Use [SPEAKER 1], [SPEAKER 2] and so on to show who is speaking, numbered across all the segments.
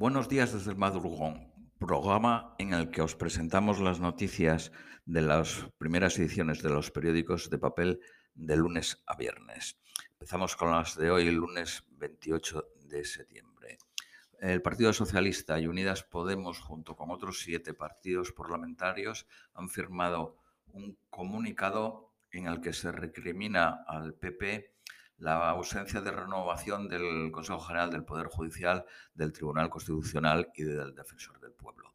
[SPEAKER 1] Buenos días desde el Madrugón, programa en el que os presentamos las noticias de las primeras ediciones de los periódicos de papel de lunes a viernes. Empezamos con las de hoy, lunes 28 de septiembre. El Partido Socialista y Unidas Podemos, junto con otros siete partidos parlamentarios, han firmado un comunicado en el que se recrimina al PP la ausencia de renovación del Consejo General del Poder Judicial, del Tribunal Constitucional y del Defensor del Pueblo.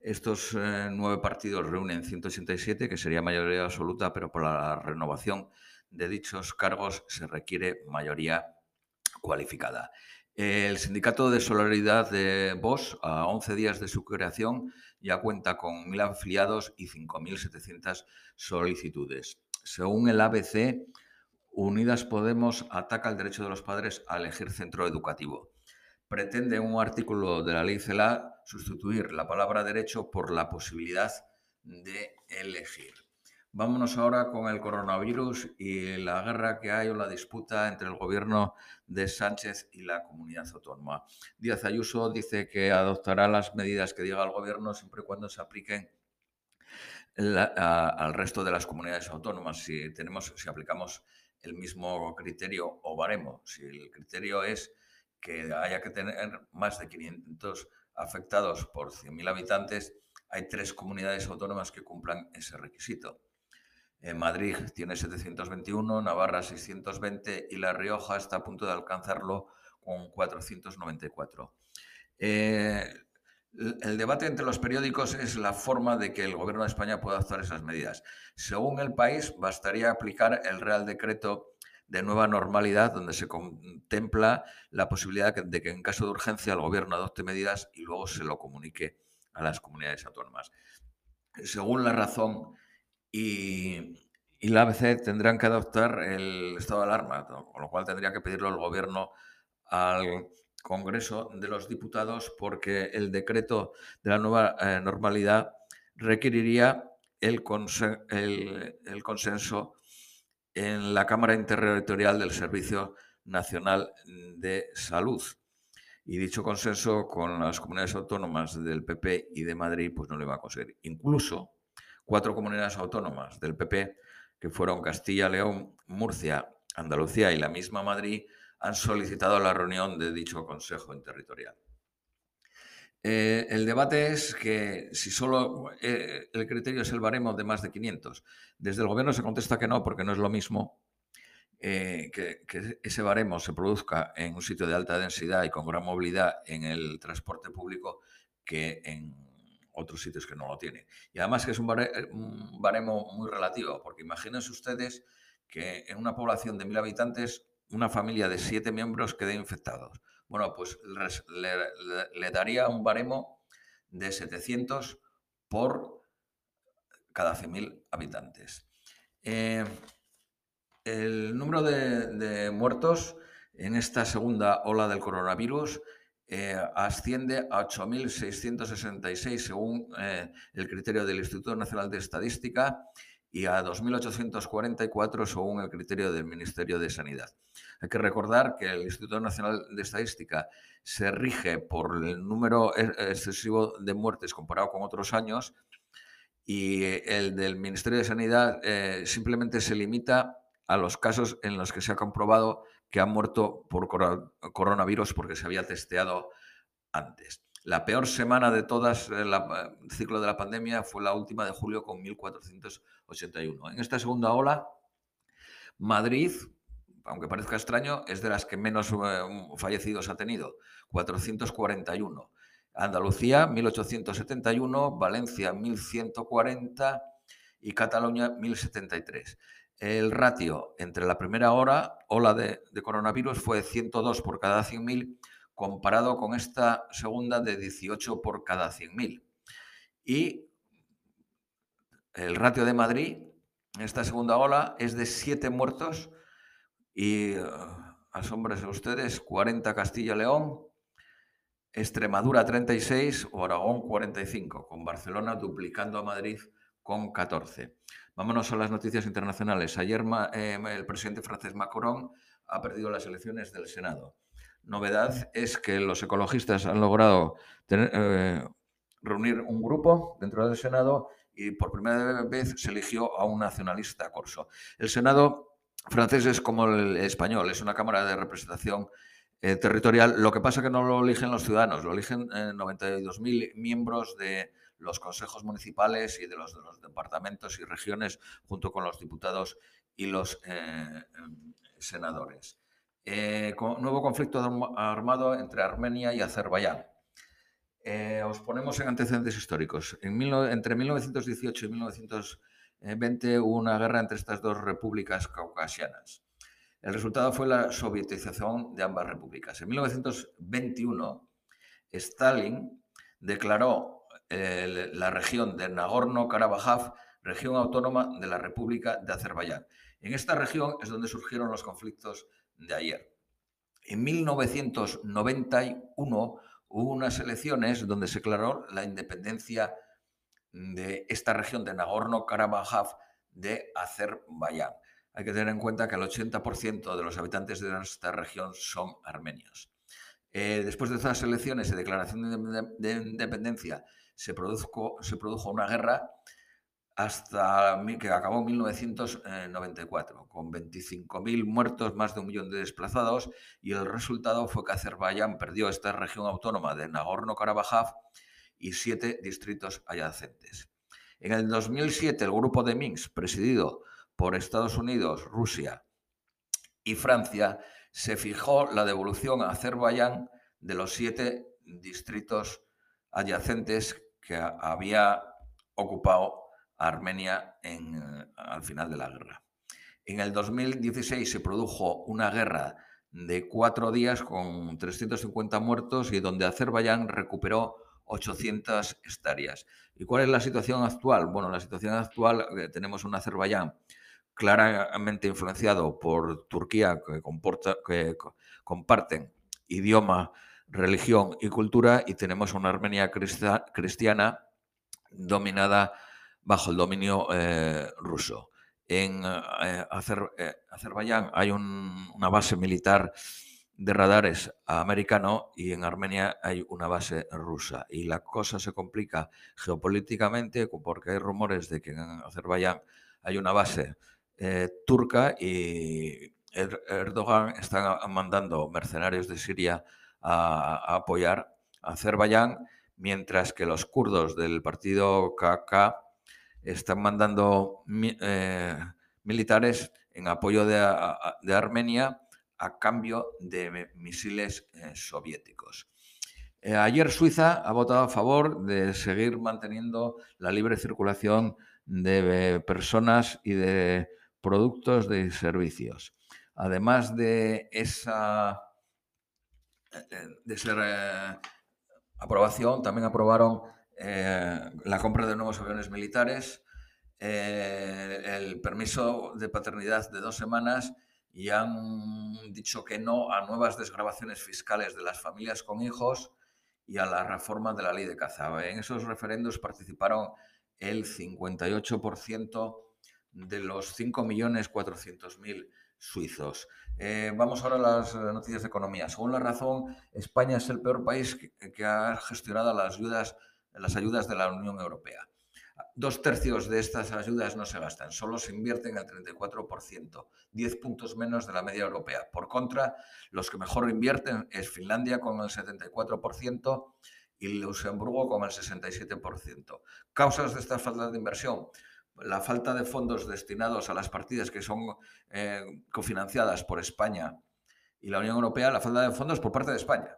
[SPEAKER 1] Estos eh, nueve partidos reúnen 187, que sería mayoría absoluta, pero por la renovación de dichos cargos se requiere mayoría cualificada. El Sindicato de Solidaridad de Vos, a 11 días de su creación, ya cuenta con 1.000 afiliados y 5.700 solicitudes. Según el ABC, Unidas Podemos ataca el derecho de los padres a elegir centro educativo. Pretende un artículo de la ley CELA sustituir la palabra derecho por la posibilidad de elegir. Vámonos ahora con el coronavirus y la guerra que hay o la disputa entre el gobierno de Sánchez y la comunidad autónoma. Díaz Ayuso dice que adoptará las medidas que diga el gobierno siempre y cuando se apliquen al resto de las comunidades autónomas. Si, tenemos, si aplicamos el mismo criterio o baremo. Si el criterio es que haya que tener más de 500 afectados por 100.000 habitantes, hay tres comunidades autónomas que cumplan ese requisito. En Madrid tiene 721, Navarra 620 y La Rioja está a punto de alcanzarlo con 494. Eh, el debate entre los periódicos es la forma de que el Gobierno de España pueda adoptar esas medidas. Según el país, bastaría aplicar el Real Decreto de nueva normalidad, donde se contempla la posibilidad de que en caso de urgencia el Gobierno adopte medidas y luego se lo comunique a las comunidades autónomas. Según la razón y, la ABC, tendrán que adoptar el estado de alarma, con lo cual tendría que pedirlo el Gobierno al Congreso de los Diputados porque el decreto de la nueva eh, normalidad requeriría el, el, consenso en la Cámara Interterritorial del Servicio Nacional de Salud. Y dicho consenso con las comunidades autónomas del PP y de Madrid, pues no le va a conseguir. Incluso cuatro comunidades autónomas del PP, que fueron Castilla, León, Murcia, Andalucía y la misma Madrid, han solicitado la reunión de dicho Consejo Interterritorial. Eh, el debate es que si solo eh, el criterio es el baremo de más de 500, desde el Gobierno se contesta que no, porque no es lo mismo eh, que, ese baremo se produzca en un sitio de alta densidad y con gran movilidad en el transporte público que en otros sitios que no lo tienen. Y además que es un baremo muy relativo, porque imagínense ustedes que en una población de mil habitantes una familia de siete miembros quede infectados. Bueno, pues le, daría un baremo de 700 por cada 100.000 habitantes. Eh, el número de, muertos en esta segunda ola del coronavirus eh, asciende a 8.666 según eh, el criterio del Instituto Nacional de Estadística y a 2.844 según el criterio del Ministerio de Sanidad. Hay que recordar que el Instituto Nacional de Estadística se rige por el número excesivo de muertes comparado con otros años y el del Ministerio de Sanidad eh, simplemente se limita a los casos en los que se ha comprobado que han muerto por coronavirus porque se había testeado antes. La peor semana de todas el ciclo de la pandemia fue la última de julio con 1.481. En esta segunda ola, Madrid, aunque parezca extraño, es de las que menos eh, fallecidos ha tenido, 441. Andalucía, 1.871, Valencia, 1.140 y Cataluña, 1.073. El ratio entre la primera hora, ola de, de coronavirus, fue 102 por cada 100.000 comparado con esta segunda de 18 por cada 100.000. Y el ratio de Madrid en esta segunda ola es de 7 muertos y, uh, asómbrense ustedes, 40 Castilla-León, Extremadura 36 o Aragón 45, con Barcelona duplicando a Madrid con 14. Vámonos a las noticias internacionales. Ayer eh, el presidente francés Macron ha perdido las elecciones del Senado. Novedad es que los ecologistas han logrado eh, reunir un grupo dentro del Senado y por primera vez se eligió a un nacionalista corso. El Senado francés es como el español, es una cámara de representación eh, territorial. Lo que pasa es que no lo eligen los ciudadanos, lo eligen 92.000 eh, miembros de los consejos municipales y de los, de los departamentos y regiones, junto con los diputados y los eh, senadores. nuevo conflicto armado entre Armenia y Azerbaiyán. os ponemos en antecedentes históricos. entre 1918 y 1920 hubo una guerra entre estas dos repúblicas caucasianas. El resultado fue la sovietización de ambas repúblicas. En 1921, Stalin declaró eh, la región de Nagorno-Karabaj región autónoma de la República de Azerbaiyán. En esta región es donde surgieron los conflictos de ayer. En 1991 hubo unas elecciones donde se declaró la independencia de esta región de Nagorno-Karabaj de Azerbaiyán hay que tener en cuenta que el 80% de los habitantes de esta región son armenios. Eh, después de estas elecciones y declaración de, independencia, se produjo una guerra hasta que acabó en 1994, con 25.000 muertos, más de un millón de desplazados, y el resultado fue que Azerbaiyán perdió esta región autónoma de Nagorno-Karabaj y siete distritos adyacentes. En el 2007, el grupo de Minsk, presidido por Estados Unidos, Rusia y Francia, se fijó la devolución a Azerbaiyán de los siete distritos adyacentes que había ocupado Armenia al final de la guerra. En el 2016 se produjo una guerra de cuatro días con 350 muertos y donde Azerbaiyán recuperó 800 hectáreas. ¿Y cuál es la situación actual? Bueno, la situación actual, eh, tenemos un Azerbaiyán claramente influenciado por Turquía, que, que comparten idioma, religión y cultura, y tenemos una Armenia cristiana dominada bajo el dominio eh, ruso. En eh, eh, Azerbaiyán hay una base militar de radares americano y en Armenia hay una base rusa. Y la cosa se complica geopolíticamente porque hay rumores de que en Azerbaiyán hay una base turca y er-, Erdogan está mandando mercenarios de Siria a, apoyar a Azerbaiyán, mientras que los kurdos del partido KK están mandando eh, militares en apoyo de, Armenia a cambio de misiles eh, soviéticos. ayer Suiza ha votado a favor de seguir manteniendo la libre circulación de personas y de productos y servicios. Además de esa eh, de eh, aprobación, también aprobaron eh, la compra de nuevos aviones militares, el permiso de paternidad de dos semanas y han dicho que no a nuevas desgrabaciones fiscales de las familias con hijos y a la reforma de la ley de caza. En esos referendos participaron el 58% de los 5.400.000 suizos. Eh, vamos ahora a las noticias de economía. Según la razón, España es el peor país que, ha gestionado las ayudas, las ayudas de la Unión Europea. Dos tercios de estas ayudas no se gastan, solo se invierten el 34%, 10 puntos menos de la media europea. Por contra, los que mejor invierten es Finlandia con el 74% y Luxemburgo con el 67%. Causas de esta falta de inversión la falta de fondos destinados a las partidas que son eh, cofinanciadas por España y la Unión Europea, la falta de fondos por parte de España.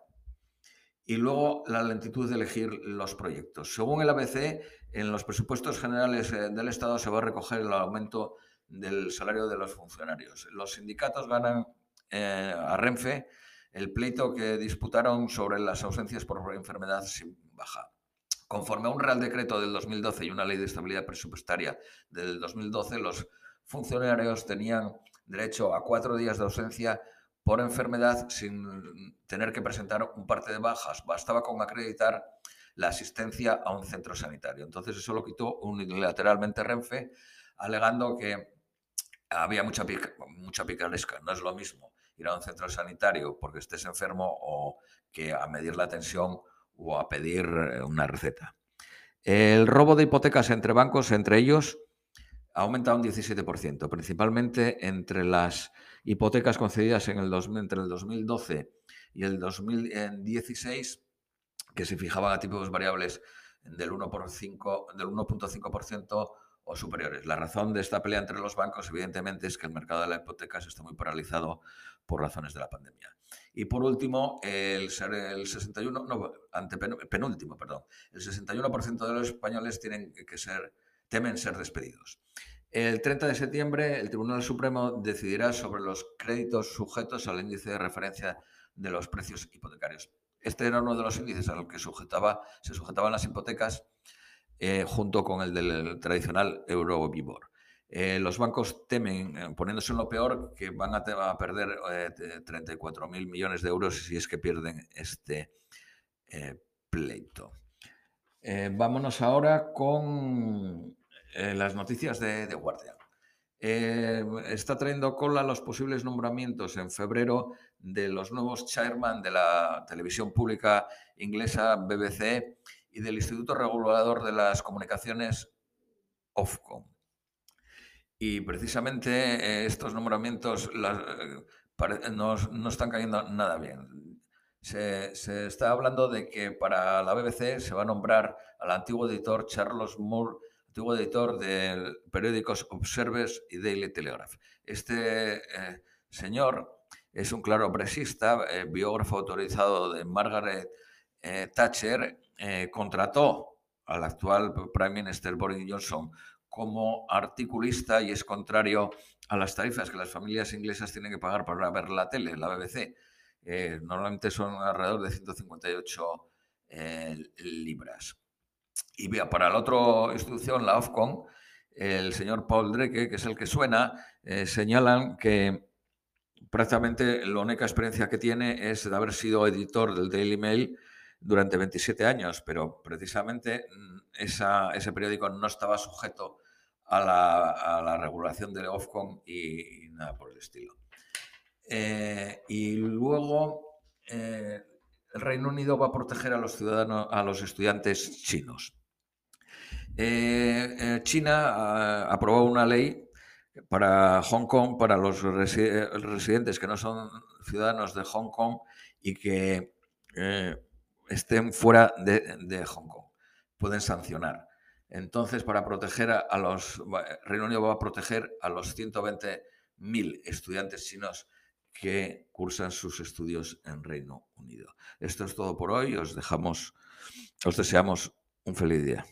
[SPEAKER 1] Y luego la lentitud de elegir los proyectos. Según el ABC, en los presupuestos generales eh, del Estado se va a recoger el aumento del salario de los funcionarios. Los sindicatos ganan eh, a Renfe el pleito que disputaron sobre las ausencias por enfermedad sin baja. Conforme a un Real Decreto del 2012 y una Ley de Estabilidad Presupuestaria del 2012, los funcionarios tenían derecho a cuatro días de ausencia por enfermedad sin tener que presentar un parte de bajas. Bastaba con acreditar la asistencia a un centro sanitario. Entonces eso lo quitó unilateralmente Renfe, alegando que había mucha, mucha picaresca, no es lo mismo ir a un centro sanitario porque estés enfermo o que a medir la tensión o a pedir eh, una receta. El robo de hipotecas entre bancos, entre ellos, ha aumentado un 17%, principalmente entre las hipotecas concedidas en el entre el 2012 y el 2016, que se fijaban a tipos variables del 1.5% o superiores. La razón de esta pelea entre los bancos, evidentemente, es que el mercado de las hipotecas está muy paralizado por razones de la pandemia. Y por último, el, el 61, no, ante penúltimo, perdón, el 61% de los españoles tienen que ser, temen ser despedidos. El 30 de septiembre, el Tribunal Supremo decidirá sobre los créditos sujetos al índice de referencia de los precios hipotecarios. Este era uno de los índices a los que se sujetaban las hipotecas eh, junto con el del tradicional Euribor. Eh, los bancos temen, eh, poniéndose en lo peor, que van a, perder 34.000 millones de euros si es que pierden este pleito. vámonos ahora con las noticias de, de Guardia. está trayendo cola los posibles nombramientos en febrero de los nuevos chairman de la televisión pública inglesa BBC y del Instituto Regulador de las Comunicaciones Ofcom. Y precisamente eh, estos nombramientos eh, no, están cayendo nada bien. Se, está hablando de que para la BBC se va a nombrar al antiguo editor Charles Moore, antiguo editor de periódicos Observers y Daily Telegraph. Este eh, señor es un claro presista, biógrafo autorizado de Margaret Thatcher eh, contrató al actual Prime Minister Boris Johnson como articulista y es contrario a las tarifas que las familias inglesas tienen que pagar para ver la tele, la BBC. Eh, normalmente son alrededor de 158 eh, libras. Y para la otra institución, la Ofcom, el señor Paul Drake, que es el que suena, señalan que prácticamente la única experiencia que tiene es de haber sido editor del Daily Mail durante 27 años, pero precisamente mm, ese periódico no estaba sujeto a la, regulación de Ofcom y, nada por el estilo. Eh, y luego eh, el Reino Unido va a proteger a los ciudadanos, a los estudiantes chinos. Eh, China ah, aprobó una ley para Hong Kong, para los residentes que no son ciudadanos de Hong Kong y que estén fuera de, Hong Kong. Pueden sancionar. Entonces, para proteger a, los... Reino Unido va a proteger a los 120.000 estudiantes chinos que cursan sus estudios en Reino Unido. Esto es todo por hoy. Os dejamos, os deseamos un feliz día.